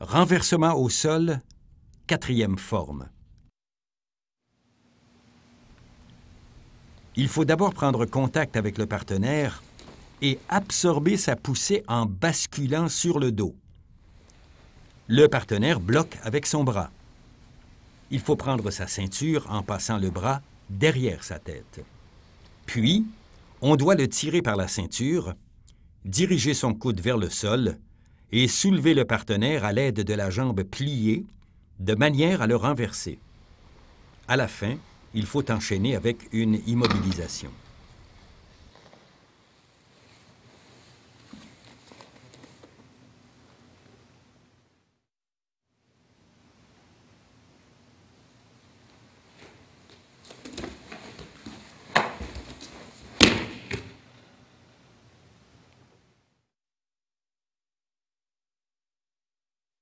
Renversement au sol, quatrième forme. Il faut d'abord prendre contact avec le partenaire et absorber sa poussée en basculant sur le dos. Le partenaire bloque avec son bras. Il faut prendre sa ceinture en passant le bras derrière sa tête. Puis, on doit le tirer par la ceinture, diriger son coude vers le sol et soulever le partenaire à l'aide de la jambe pliée de manière à le renverser. À la fin, il faut enchaîner avec une immobilisation.